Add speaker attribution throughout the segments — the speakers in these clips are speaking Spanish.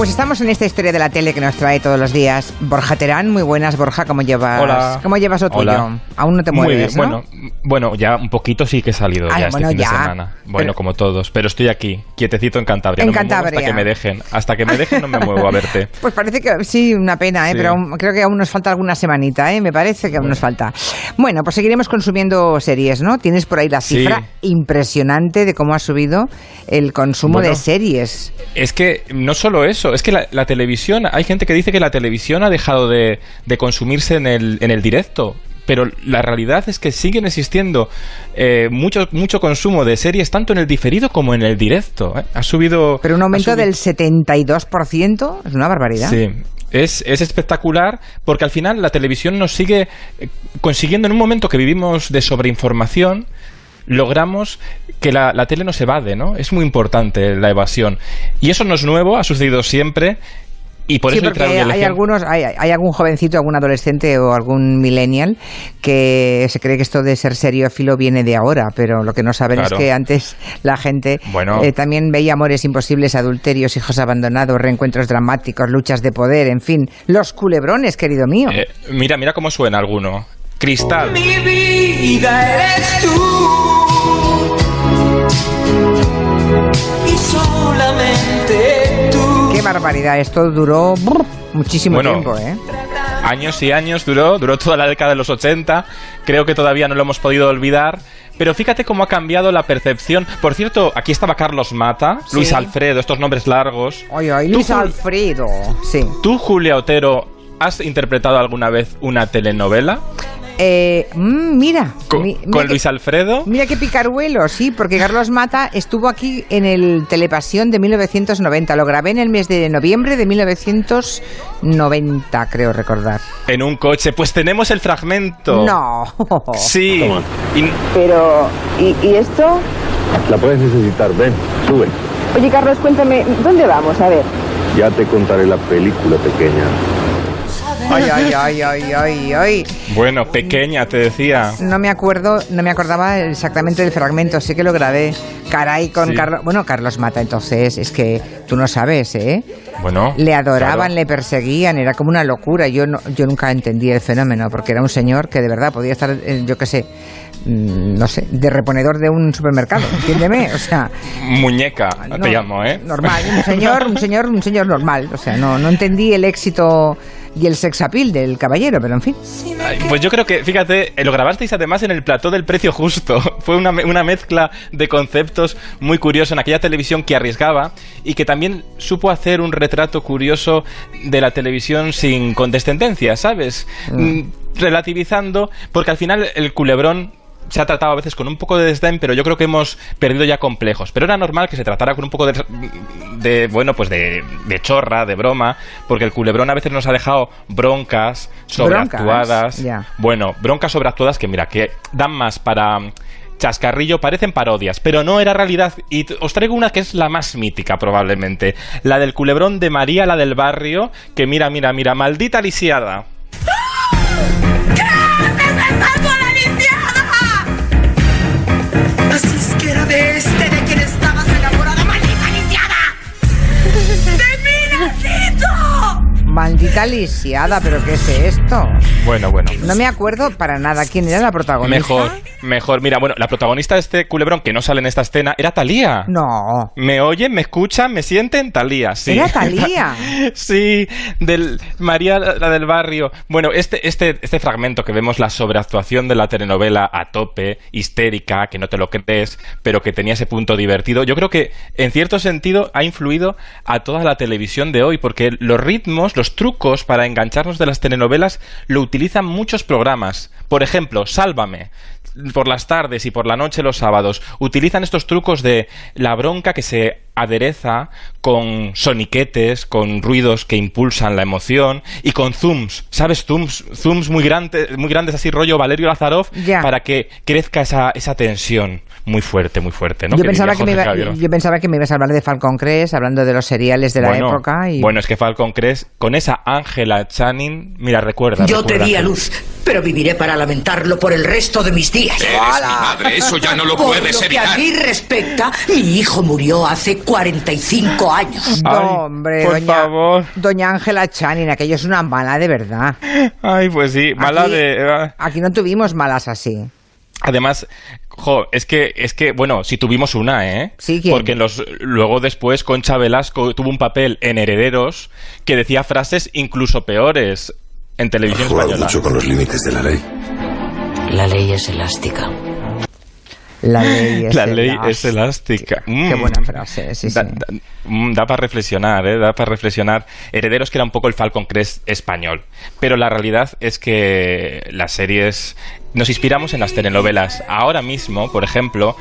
Speaker 1: Pues estamos en esta historia de la tele que nos trae todos los días. Borja Terán, muy buenas, Borja, ¿cómo llevas?
Speaker 2: Hola.
Speaker 1: ¿Cómo llevas lo tuyo?
Speaker 2: Hola.
Speaker 1: Aún no te
Speaker 2: Muy
Speaker 1: mueves,
Speaker 2: bien,
Speaker 1: ¿no?
Speaker 2: bueno, bueno, ya un poquito sí que he salido
Speaker 1: Ay,
Speaker 2: ya este
Speaker 1: bueno,
Speaker 2: fin de
Speaker 1: ya.
Speaker 2: semana. Bueno,
Speaker 1: Pero-
Speaker 2: como todos, pero estoy aquí, quietecito en Cantabria.
Speaker 1: En
Speaker 2: no me muevo
Speaker 1: Cantabria.
Speaker 2: hasta que me dejen. Hasta que me dejen no me muevo a verte.
Speaker 1: Pues parece que sí, una pena, ¿eh?
Speaker 2: Sí.
Speaker 1: pero aún- creo que aún nos falta alguna semanita, ¿eh? me parece que aún nos falta. Bueno, pues seguiremos consumiendo series, ¿no? Tienes por ahí la
Speaker 2: Sí.
Speaker 1: cifra impresionante de cómo ha subido el consumo
Speaker 2: Bueno.
Speaker 1: de series.
Speaker 2: Es que no solo eso, es que la, la televisión, hay gente que dice que la televisión ha dejado de, de consumirse en el, en el directo. Pero la realidad es que siguen existiendo eh, mucho, mucho consumo de series, tanto en el diferido como en el directo. ¿eh? Ha subido.
Speaker 1: Pero un aumento del 72% es una barbaridad.
Speaker 2: Sí. Es, es espectacular porque al final la televisión nos sigue eh, consiguiendo en un momento que vivimos de sobreinformación logramos que la, la tele nos evade, ¿no? Es muy importante la evasión. Y eso no es nuevo, ha sucedido siempre. Y por
Speaker 1: sí,
Speaker 2: eso
Speaker 1: porque hay algunos, hay, hay algún jovencito, algún adolescente o algún millennial que se cree que esto de ser seriófilo viene de ahora, pero lo que no saben
Speaker 2: Claro.
Speaker 1: es que antes la gente
Speaker 2: Bueno.
Speaker 1: eh, también veía amores imposibles, adulterios, hijos abandonados, reencuentros dramáticos, luchas de poder, en fin, los culebrones, querido mío.
Speaker 2: Eh, mira, mira cómo suena alguno. Cristal.
Speaker 3: Mi vida eres tú.
Speaker 1: Qué barbaridad, esto duró brr, muchísimo
Speaker 2: Bueno.
Speaker 1: tiempo, ¿eh?
Speaker 2: Años y años duró, duró toda la década de los 80. Creo que todavía no lo hemos podido olvidar. Pero fíjate cómo ha cambiado la percepción. Por cierto, aquí estaba Carlos Mata,
Speaker 1: Sí.
Speaker 2: Luis Alfredo, estos nombres largos.
Speaker 1: Oye, Luis Alfredo, sí.
Speaker 2: ¿Tú, Julia Otero, has interpretado alguna vez una telenovela
Speaker 1: Eh, mm, mira,
Speaker 2: con,
Speaker 1: mi- mira
Speaker 2: con
Speaker 1: que-
Speaker 2: Luis Alfredo?
Speaker 1: Mira qué picaruelo, sí, porque Carlos Mata estuvo aquí en el Telepasión de 1990. Lo grabé en el mes de noviembre de 1990, creo recordar.
Speaker 2: En un coche. Pues tenemos el fragmento.
Speaker 1: No.
Speaker 2: Sí.
Speaker 4: Toma.
Speaker 2: Y-
Speaker 5: Pero, ¿y, y esto?
Speaker 4: La puedes necesitar, ven, sube.
Speaker 5: Oye, Carlos, cuéntame, ¿dónde vamos? A ver.
Speaker 4: Ya te contaré la película pequeña.
Speaker 1: Ay, ay, ay, ay, ay, ay.
Speaker 2: bueno, pequeña, te decía.
Speaker 1: No me acuerdo, no me acordaba exactamente del fragmento, sí que lo grabé. Caray con
Speaker 2: Sí.
Speaker 1: Carlos. Bueno, Carlos Mata, entonces, es que tú no sabes, ¿eh?
Speaker 2: Bueno.
Speaker 1: Le adoraban,
Speaker 2: claro.
Speaker 1: le perseguían, era como una locura. Yo, no- yo nunca entendí el fenómeno, porque era un señor que de verdad podía estar, eh, yo qué sé, mm, no sé, de reponedor de un supermercado, entiéndeme, o sea,
Speaker 2: Muñeca,
Speaker 1: no,
Speaker 2: te llamo, ¿eh?
Speaker 1: normal, un señor, un señor, un señor normal, o sea, no, no entendí el éxito y el sex appeal del caballero, pero en fin.
Speaker 2: Ay, Pues yo creo que, fíjate, eh, lo grabasteis además en el plató del precio justo. Fue una, una mezcla de conceptos muy curioso en aquella televisión que arriesgaba y que también supo hacer un retrato curioso de la televisión sin condescendencia, ¿sabes? Mm, Relativizando, porque al final el culebrón se ha tratado a veces con un poco de desdén, pero yo creo que hemos perdido ya complejos. Pero era normal que se tratara con un poco de, de, bueno, pues de, de chorra, de broma, porque el culebrón a veces nos ha dejado broncas sobreactuadas. Bueno, broncas sobreactuadas que mira, que dan más para chascarrillo, parecen parodias, pero no era realidad. Y os traigo una que es la más mítica probablemente, la del culebrón de María, la del barrio, que mira, mira, mira, maldita lisiada.
Speaker 3: Maldita lisiada,
Speaker 1: pero ¿qué es esto?
Speaker 2: Bueno, bueno.
Speaker 1: No me acuerdo para nada quién era la protagonista.
Speaker 2: Mejor, mejor. Mira, bueno, la protagonista de este culebrón que no sale en esta escena era Talía.
Speaker 1: No.
Speaker 2: Me oyen, me escuchan, me sienten, Talía, sí.
Speaker 1: Era Thalía.
Speaker 2: sí, del María la del barrio. Bueno, este, este, este fragmento que vemos la sobreactuación de la telenovela a tope, histérica, que no te lo crees, pero que tenía ese punto divertido, yo creo que en cierto sentido ha influido a toda la televisión de hoy, porque los ritmos, los trucos para engancharnos de las telenovelas lo utilizan muchos programas. Por ejemplo, Sálvame por las tardes y por la noche los sábados utilizan estos trucos de la bronca que se adereza con soniquetes, con ruidos que impulsan la emoción y con zooms, ¿sabes? Zooms, zooms muy grandes, muy grandes así rollo Valerio Lazarov
Speaker 1: Ya.
Speaker 2: para que crezca esa, esa tensión muy fuerte, muy fuerte, ¿no?
Speaker 1: yo, pensaba que me
Speaker 2: Jorge
Speaker 1: iba,
Speaker 2: Javier.
Speaker 1: yo pensaba que me ibas a hablar de Falcon Crest, hablando de los seriales de la
Speaker 2: bueno,
Speaker 1: época. Y...
Speaker 2: bueno, es que Falcon Crest, con esa Ángela Channing, mira, recuerda.
Speaker 6: Yo te di a
Speaker 2: que-
Speaker 6: luz, pero viviré para lamentarlo por el resto de mis días.
Speaker 7: Eres mi madre, eso ya no lo
Speaker 6: Por
Speaker 7: puedes
Speaker 6: lo que a mí respecta, mi hijo murió hace 45 cinco años.
Speaker 2: Ay,
Speaker 1: No, hombre,
Speaker 2: por
Speaker 1: doña,
Speaker 2: favor.
Speaker 1: doña Ángela Chanin, aquello es una mala de verdad.
Speaker 2: Ay, pues sí, mala
Speaker 1: Aquí-
Speaker 2: de... ah.
Speaker 1: Aquí no tuvimos malas así.
Speaker 2: Además, jo, es que, es que, bueno, si tuvimos una, ¿eh?
Speaker 1: Sí, ¿quién?
Speaker 2: Porque los, luego después Concha Velasco tuvo un papel en Herederos que decía frases incluso peores en televisión
Speaker 7: Ha jugado
Speaker 2: española.
Speaker 7: mucho con los límites de la ley.
Speaker 6: La ley es elástica.
Speaker 1: La ley es
Speaker 2: La ley
Speaker 1: elástica.
Speaker 2: es elástica.
Speaker 1: Qué
Speaker 2: Mm.
Speaker 1: buena frase, sí,
Speaker 2: Da,
Speaker 1: sí.
Speaker 2: da- mm, da para reflexionar, ¿eh? Da para reflexionar. Herederos que era un poco el Falcon Crest español. Pero la realidad es que las series... Nos inspiramos en las telenovelas. Ahora mismo, por ejemplo...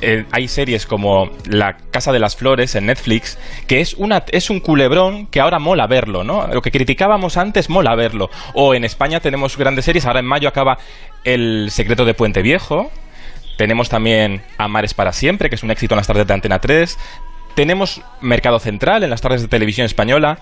Speaker 2: eh, hay series como La Casa de las Flores en Netflix, que es, una, es un culebrón que ahora mola verlo, ¿no? Lo que criticábamos antes mola verlo. O en España tenemos grandes series, ahora en mayo acaba El Secreto de Puente Viejo, tenemos también Amares para siempre, que es un éxito en las tardes de Antena 3. Tenemos Mercado Central en las tardes de televisión española.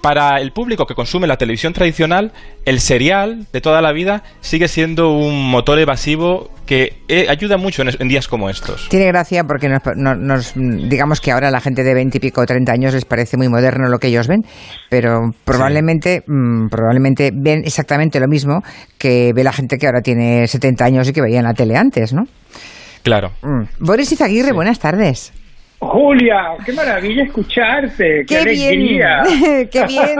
Speaker 2: Para el público que consume la televisión tradicional, el serial de toda la vida sigue siendo un motor evasivo que eh, ayuda mucho en, días como estos.
Speaker 1: Tiene gracia porque nos, no- nos- digamos que ahora la gente de 20 y pico o 30 años les parece muy moderno lo que ellos ven, pero probablemente, mm, probablemente ven exactamente lo mismo que ve la gente que ahora tiene 70 años y que veía en la tele antes, ¿no?
Speaker 2: Claro.
Speaker 1: Mm. Boris Izaguirre, buenas tardes.
Speaker 8: Julia, qué maravilla escucharte, qué,
Speaker 1: ¡Qué
Speaker 8: alegría.
Speaker 1: bien! ¡Qué bien!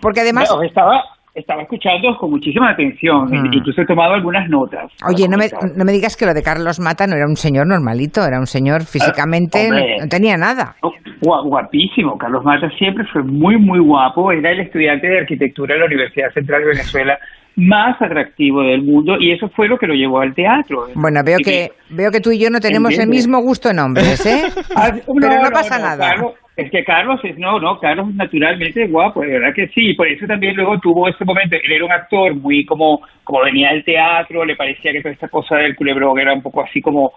Speaker 1: Porque además...
Speaker 8: No, estaba, estaba escuchando con muchísima atención,
Speaker 1: Mm.
Speaker 8: incluso he tomado algunas notas.
Speaker 1: Oye, no me, no me digas que lo de Carlos Mata no era un señor normalito, era un señor físicamente,
Speaker 8: Ah,
Speaker 1: no, tenía nada.
Speaker 8: Gua- guapísimo, Carlos Mata siempre fue muy, muy guapo, era el estudiante de arquitectura de la Universidad Central de Venezuela más atractivo del mundo y eso fue lo que lo llevó al teatro.
Speaker 1: Bueno, veo que, veo que tú y yo no tenemos el mismo gusto en hombres, ¿eh?
Speaker 8: Ah,
Speaker 1: Pero no, pasa nada.
Speaker 8: Carlos, es que Carlos es, no, no, Carlos es naturalmente guapo, de verdad que sí, por eso también luego tuvo ese momento, él era un actor muy como, como venía del teatro, le parecía que toda esta cosa del culebrón era un poco así como,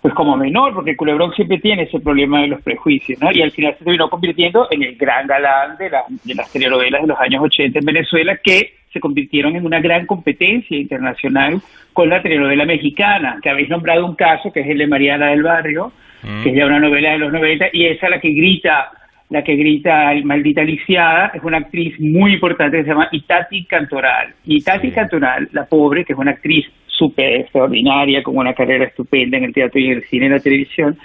Speaker 8: pues como menor, porque el culebrón siempre tiene ese problema de los prejuicios, ¿no? Y al final se terminó convirtiendo en el gran galán de, la- de las telenovelas de los años 80 en Venezuela, que se convirtieron en una gran competencia internacional con la telenovela mexicana, que habéis nombrado un caso, que es el de Mariana del Barrio, que es ya una novela de los 90, y esa la que grita, la que grita maldita lisiada, es una actriz muy importante que se llama Itati Cantoral. Y Itati
Speaker 2: Sí.
Speaker 8: Cantoral, la pobre, que es una actriz súper extraordinaria, con una carrera estupenda en el teatro y en el cine y la televisión,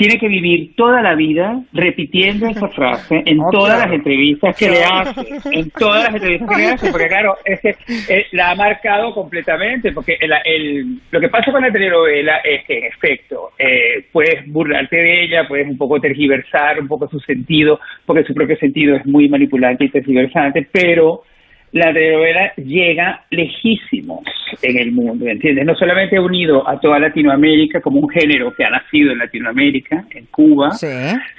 Speaker 8: tiene que vivir toda la vida repitiendo esa frase en
Speaker 1: Oh,
Speaker 8: todas
Speaker 1: claro.
Speaker 8: las entrevistas que le hace, en todas las entrevistas que le hace, porque claro, es que eh, la ha marcado completamente, porque el, el- lo que pasa con la telenovela es que en efecto eh, puedes burlarte de ella, puedes un poco tergiversar un poco su sentido, porque su propio sentido es muy manipulante y tergiversante, pero la telenovela llega lejísimos en el mundo, ¿entiendes? No solamente ha unido a toda Latinoamérica como un género que ha nacido en Latinoamérica, en Cuba,
Speaker 1: Sí.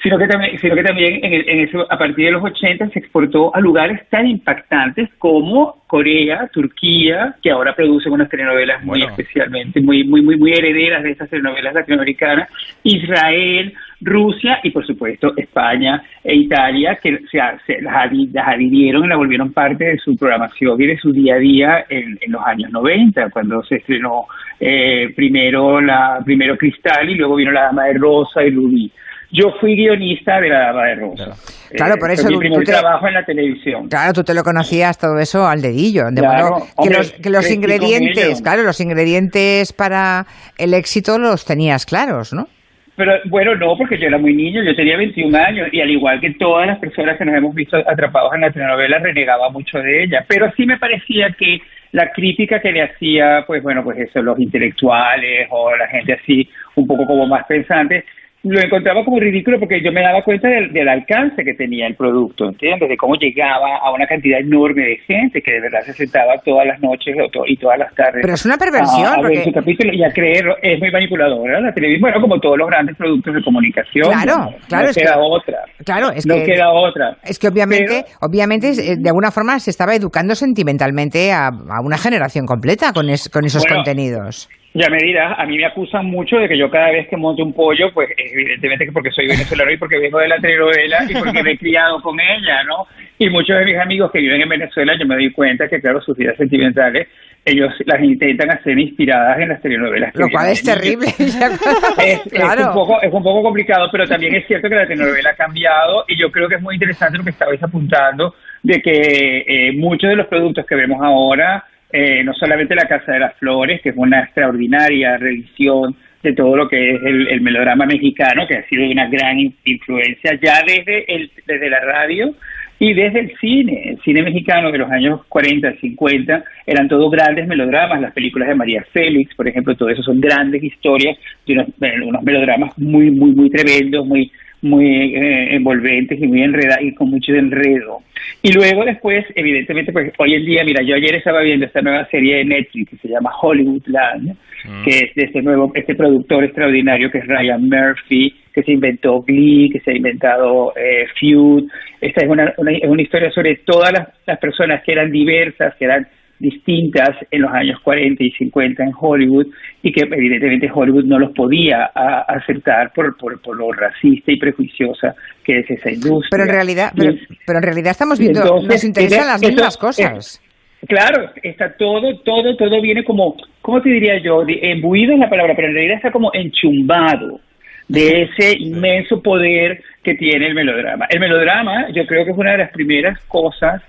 Speaker 8: sino que también, sino que también en, el- en eso, a partir de los 80 se exportó a lugares tan impactantes como Corea, Turquía, que ahora producen unas telenovelas muy
Speaker 2: Bueno.
Speaker 8: especialmente, muy, muy, muy, muy herederas de estas telenovelas latinoamericanas, Israel, Rusia y por supuesto España e Italia, que se, se las, las adhirieron y la volvieron parte de su programación y de su día a día en, en los años 90, cuando se estrenó eh, primero la primero Cristal y luego vino La Dama de Rosa y Rubí. Yo fui guionista de La Dama de Rosa.
Speaker 2: Claro.
Speaker 1: Claro, por
Speaker 8: fue
Speaker 1: eso
Speaker 8: mi
Speaker 1: tú-
Speaker 8: primer
Speaker 1: tú te-
Speaker 8: trabajo en la televisión.
Speaker 1: Claro, tú te lo conocías todo eso al dedillo. De
Speaker 8: Claro,
Speaker 1: modo que los, que los ingredientes, claro, los ingredientes para el éxito los tenías claros, ¿no?
Speaker 8: Pero bueno, no, porque yo era muy niño, yo tenía 21 años y al igual que todas las personas que nos hemos visto atrapados en la telenovela, renegaba mucho de ella. Pero sí me parecía que la crítica que le hacía, pues bueno, pues eso, los intelectuales o la gente así, un poco como más pensante, lo encontraba como ridículo porque yo me daba cuenta del, del alcance que tenía el producto, ¿entiendes? De cómo llegaba a una cantidad enorme de gente que de verdad se sentaba todas las noches o to- y todas las tardes.
Speaker 1: Pero es una perversión,
Speaker 8: a- a ver
Speaker 1: porque-
Speaker 8: su capítulo y a creerlo. Es muy manipuladora la televisión, bueno, como todos los grandes productos de comunicación.
Speaker 1: Claro,
Speaker 8: ¿no?
Speaker 1: claro,
Speaker 8: No
Speaker 1: es que-
Speaker 8: queda otra.
Speaker 1: Claro, es
Speaker 8: no
Speaker 1: que
Speaker 8: queda otra.
Speaker 1: es que obviamente,
Speaker 8: Pero-
Speaker 1: obviamente eh, de alguna forma se estaba educando sentimentalmente a, a una generación completa con, es- con esos
Speaker 8: Bueno,
Speaker 1: contenidos.
Speaker 8: Ya me dirás, a mí me acusan mucho de que yo cada vez que monto un pollo, pues evidentemente que porque soy venezolano y porque vengo de la telenovela y porque me he criado con ella, ¿no? Y muchos de mis amigos que viven en Venezuela, yo me doy cuenta que, claro, sus vidas sentimentales, ellos las intentan hacer inspiradas en las telenovelas.
Speaker 1: Lo cual es terrible.
Speaker 8: Es, es
Speaker 1: claro.
Speaker 8: un poco, es un poco complicado, pero también es cierto que la telenovela ha cambiado y yo creo que es muy interesante lo que estabais apuntando de que eh, muchos de los productos que vemos ahora, eh, no solamente La Casa de las Flores, que es una extraordinaria revisión de todo lo que es el, el melodrama mexicano, que ha sido una gran in- influencia ya desde, el, desde la radio y desde el cine. El cine mexicano de los años 40, 50 eran todos grandes melodramas. Las películas de María Félix, por ejemplo, todo eso son grandes historias de unos, unos melodramas muy, muy, muy tremendos, muy muy eh, envolventes y muy enredados y con mucho enredo. Y luego después, evidentemente, pues hoy en día, mira, yo ayer estaba viendo esta nueva serie de Netflix que se llama Hollywoodland, que es de este nuevo, este productor extraordinario que es Ryan Murphy, que se inventó Glee, que se ha inventado eh, Feud. Esta es una, una, es una historia sobre todas las, las personas que eran diversas, que eran distintas en los años 40 y 50 en Hollywood y que evidentemente Hollywood no los podía a- aceptar por, por, por lo racista y prejuiciosa que es esa industria.
Speaker 1: Pero en realidad, pero, en realidad estamos viendo,
Speaker 8: entonces,
Speaker 1: nos interesan las mismas
Speaker 8: eso-
Speaker 1: cosas.
Speaker 8: Claro, está todo, todo, todo viene como, ¿cómo te diría yo? Embuido en la palabra, pero en realidad está como enchumbado de ese inmenso poder que tiene el melodrama. El melodrama, yo creo que es una de las primeras cosas,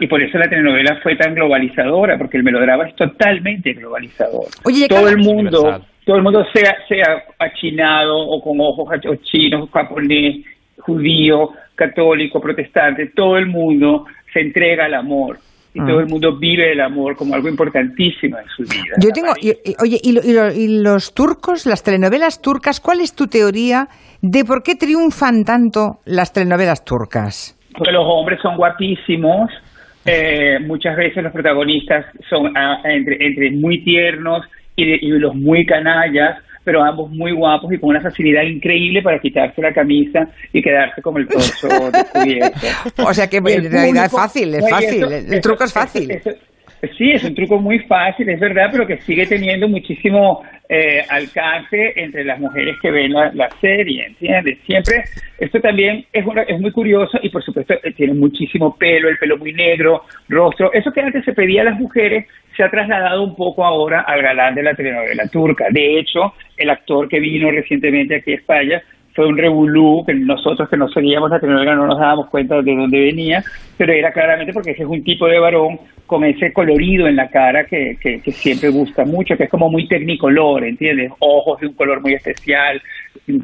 Speaker 8: y por eso la telenovela fue tan globalizadora, porque el melodrama es totalmente globalizador.
Speaker 1: Oye,
Speaker 8: todo el mundo,
Speaker 2: Universal.
Speaker 8: todo el mundo sea, sea achinado o con ojos o chinos, japonés, judío, católico, protestante, todo el mundo se entrega al amor y
Speaker 1: Ah.
Speaker 8: todo el mundo vive el amor como algo importantísimo en su vida.
Speaker 1: Yo tengo, y- y- oye, y, lo- y lo- y los turcos, las telenovelas turcas, ¿cuál es tu teoría de por qué triunfan tanto las telenovelas turcas?
Speaker 8: Porque los hombres son guapísimos, eh, muchas veces los protagonistas son ah, entre, entre muy tiernos y, de- y los muy canallas, pero ambos muy guapos y con una facilidad increíble para quitarse la camisa y quedarse como el torso descubierto.
Speaker 1: O sea que en realidad es fácil, es fácil, el truco es
Speaker 8: eso-
Speaker 1: fácil.
Speaker 8: eso- sí, es un truco muy fácil, es verdad, pero que sigue teniendo muchísimo eh, alcance entre las mujeres que ven la, la serie, ¿entiendes? Siempre, esto también es, una- es muy curioso y por supuesto eh, tiene muchísimo pelo, el pelo muy negro, rostro. Eso que antes se pedía a las mujeres se ha trasladado un poco ahora al galán de la telenovela turca. De hecho, el actor que vino recientemente aquí a España fue un revolú que nosotros que no seguíamos la telenovela no nos dábamos cuenta de dónde venía, pero era claramente porque ese es un tipo de varón con ese colorido en la cara que, que, que siempre gusta mucho, que es como muy tecnicolor, ¿entiendes? Ojos de un color muy especial,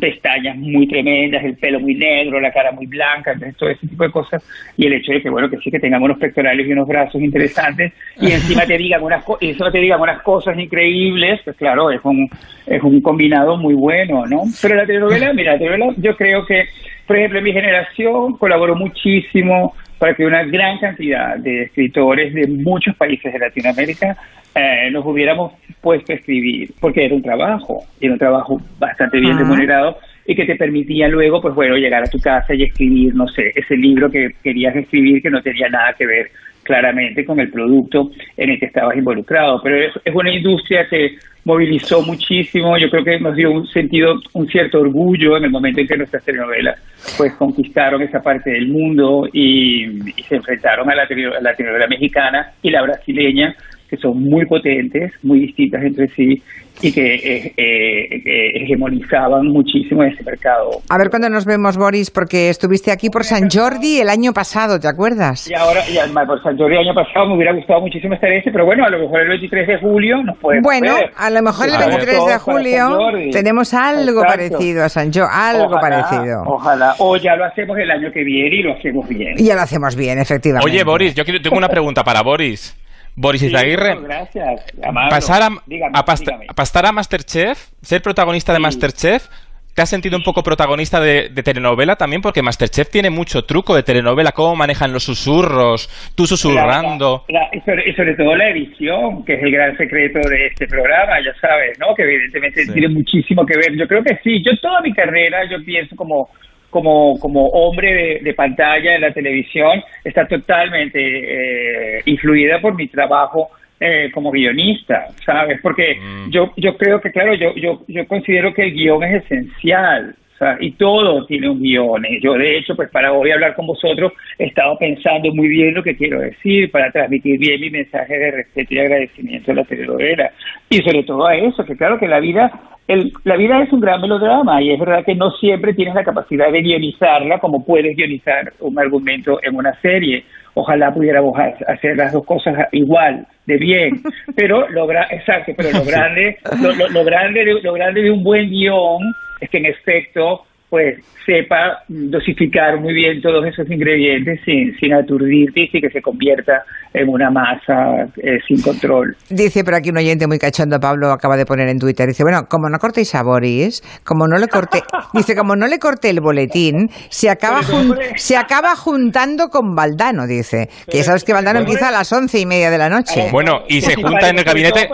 Speaker 8: pestañas muy tremendas, el pelo muy negro, la cara muy blanca, entonces todo ese tipo de cosas, y el hecho de que, bueno, que sí que tengamos unos pectorales y unos brazos interesantes, y encima te digan unas, co- y encima te digan unas cosas increíbles, pues claro, es un, es un combinado muy bueno, ¿no? Pero la telenovela, mira, la telenovela yo creo que, por ejemplo, en mi generación colaboró muchísimo para que una gran cantidad de escritores de muchos países de Latinoamérica eh, nos hubiéramos puesto a escribir, porque era un trabajo, era un trabajo bastante bien
Speaker 1: Ah.
Speaker 8: remunerado y que te permitía luego, pues bueno, llegar a tu casa y escribir, no sé, ese libro que querías escribir que no tenía nada que ver claramente con el producto en el que estabas involucrado. Pero es, es una industria que movilizó muchísimo, yo creo que nos dio un sentido, un cierto orgullo en el momento en que nuestras telenovelas pues conquistaron esa parte del mundo y, se enfrentaron a la telenovela mexicana y la brasileña, que son muy potentes, muy distintas entre sí y que eh, eh, eh, hegemonizaban muchísimo ese mercado.
Speaker 1: A ver cuándo nos vemos, Boris, porque estuviste aquí por San Jordi el año pasado, ¿te acuerdas?
Speaker 8: Y ahora, y además, por San Jordi el año pasado me hubiera gustado muchísimo estar ese, pero bueno, a lo mejor el 23 de julio nos podemos
Speaker 1: Bueno,
Speaker 8: ver.
Speaker 1: a lo mejor el
Speaker 2: A ver.
Speaker 1: 23 de julio tenemos algo
Speaker 8: Exacto.
Speaker 1: parecido a San Jordi, algo
Speaker 8: Ojalá,
Speaker 1: parecido.
Speaker 8: Ojalá. O ya lo hacemos el año que viene y lo hacemos bien.
Speaker 1: Y ya lo hacemos bien, efectivamente.
Speaker 2: Oye, Boris, yo quiero- tengo una pregunta para Boris. Boris
Speaker 8: Sí,
Speaker 2: Izaguirre,
Speaker 8: bueno, gracias.
Speaker 2: Pasar a,
Speaker 8: Dígame,
Speaker 2: a past-
Speaker 8: dígame.
Speaker 2: a pasar a Masterchef, ser protagonista de
Speaker 8: Sí.
Speaker 2: Masterchef, ¿te has sentido un poco protagonista de, de telenovela también? Porque Masterchef tiene mucho truco de telenovela, cómo manejan los susurros, tú susurrando.
Speaker 8: La- la- y, sobre, y sobre todo la edición, que es el gran secreto de este programa, ya sabes, ¿no? Que evidentemente
Speaker 2: Sí.
Speaker 8: tiene muchísimo que ver. Yo creo que sí. Yo toda mi carrera, yo pienso como como como hombre de, de pantalla en la televisión, está totalmente eh, influida por mi trabajo eh, como guionista, ¿sabes? Porque
Speaker 2: Mm.
Speaker 8: yo yo creo que, claro, yo, yo, yo considero que el guion es esencial, o sea, y todo tiene un guion. Yo, de hecho, pues para hoy hablar con vosotros, he estado pensando muy bien lo que quiero decir para transmitir bien mi mensaje de respeto y agradecimiento a la telenovela. Y sobre todo a eso, que claro que la vida, el, la vida es un gran melodrama y es verdad que no siempre tienes la capacidad de guionizarla como puedes guionizar un argumento en una serie. Ojalá pudiéramos ha- hacer las dos cosas igual, de bien, pero lo, exacto, pero lo grande, lo, lo- lo grande, de, lo grande de un buen guion es que en efecto pues sepa dosificar muy bien todos esos ingredientes sin, sin aturdirte y sin que se convierta en una masa eh, sin control.
Speaker 1: Dice por aquí un oyente muy cachondo, Pablo acaba de poner en Twitter, dice, bueno, como no cortéis a Boris, como no le corté, dice, como no le corté el boletín, se acaba, jun- se acaba juntando con Valdano, dice, que
Speaker 8: Pero,
Speaker 1: sabes que Valdano empieza a las once y media de la noche.
Speaker 2: Bueno, y se junta en el gabinete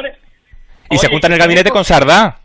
Speaker 2: y se junta en el gabinete con Sardá.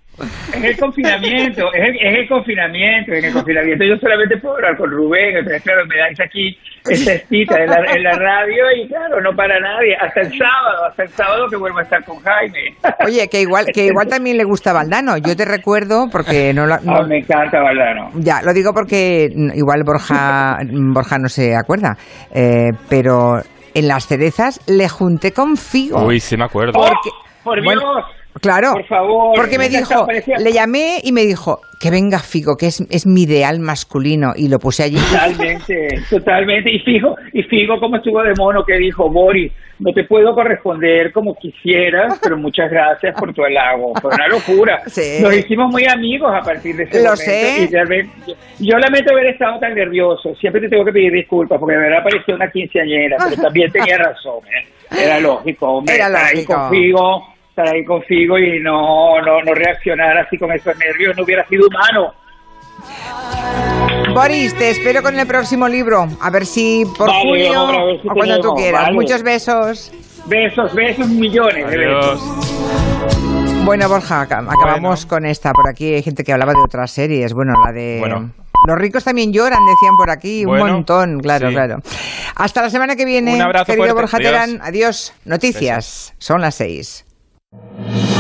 Speaker 8: Es el confinamiento, es el, es el confinamiento. En el confinamiento yo solamente puedo hablar con Rubén. Entonces, claro, me dais aquí esta cita en la, en la radio y, claro, no para nadie. Hasta el sábado, hasta el sábado que vuelvo a estar con Jaime.
Speaker 1: Oye, que igual, que igual también le gusta Valdano. Yo te recuerdo, porque no, la- no-
Speaker 8: Ah, me encanta Valdano.
Speaker 1: ya, lo digo porque igual Borja, Borja no se acuerda, eh, pero en las cerezas le junté con Figo.
Speaker 2: Uy, sí me acuerdo.
Speaker 1: Porque-
Speaker 8: ¡Oh, por
Speaker 1: bueno,
Speaker 8: Dios!
Speaker 1: Claro,
Speaker 8: Por favor.
Speaker 1: porque me dijo, le llamé y me dijo que venga Figo, que es, es mi ideal masculino y lo puse allí.
Speaker 8: Totalmente, totalmente. Y fijo, y fijo cómo estuvo de mono que dijo Boris, no te puedo corresponder como quisieras, pero muchas gracias por tu halago. Fue una locura.
Speaker 1: Sí.
Speaker 8: Nos hicimos muy amigos a partir de ese
Speaker 1: Lo
Speaker 8: momento.
Speaker 1: sé.
Speaker 8: Y realmente, yo, yo lamento haber estado tan nervioso. Siempre te tengo que pedir disculpas porque de verdad parecía una quinceañera, pero también tenía razón. ¿eh? Era lógico, hombre,
Speaker 1: Era
Speaker 8: ahí
Speaker 1: lógico.
Speaker 8: con Figo, estar ahí con Figo y no, no, no reaccionar así con esos nervios no hubiera sido humano.
Speaker 1: Boris, te espero con el próximo libro. A ver si por
Speaker 8: Vale,
Speaker 1: julio
Speaker 8: hombre, a ver si
Speaker 1: o cuando tú quieras.
Speaker 8: vale.
Speaker 1: Muchos besos.
Speaker 8: Besos, besos, millones de besos.
Speaker 2: Adiós.
Speaker 1: Bueno, Borja, aca- acabamos con esta. Por aquí hay gente que hablaba de otras series. Bueno, la de...
Speaker 2: Bueno.
Speaker 1: Los ricos también lloran, decían por aquí.
Speaker 2: Bueno,
Speaker 1: un montón, claro,
Speaker 2: sí.
Speaker 1: claro. Hasta la semana que viene,
Speaker 2: Un abrazo
Speaker 1: querido
Speaker 2: fuerte.
Speaker 1: Borja
Speaker 2: Adiós.
Speaker 1: Terán. Adiós. Noticias. Son las seis. you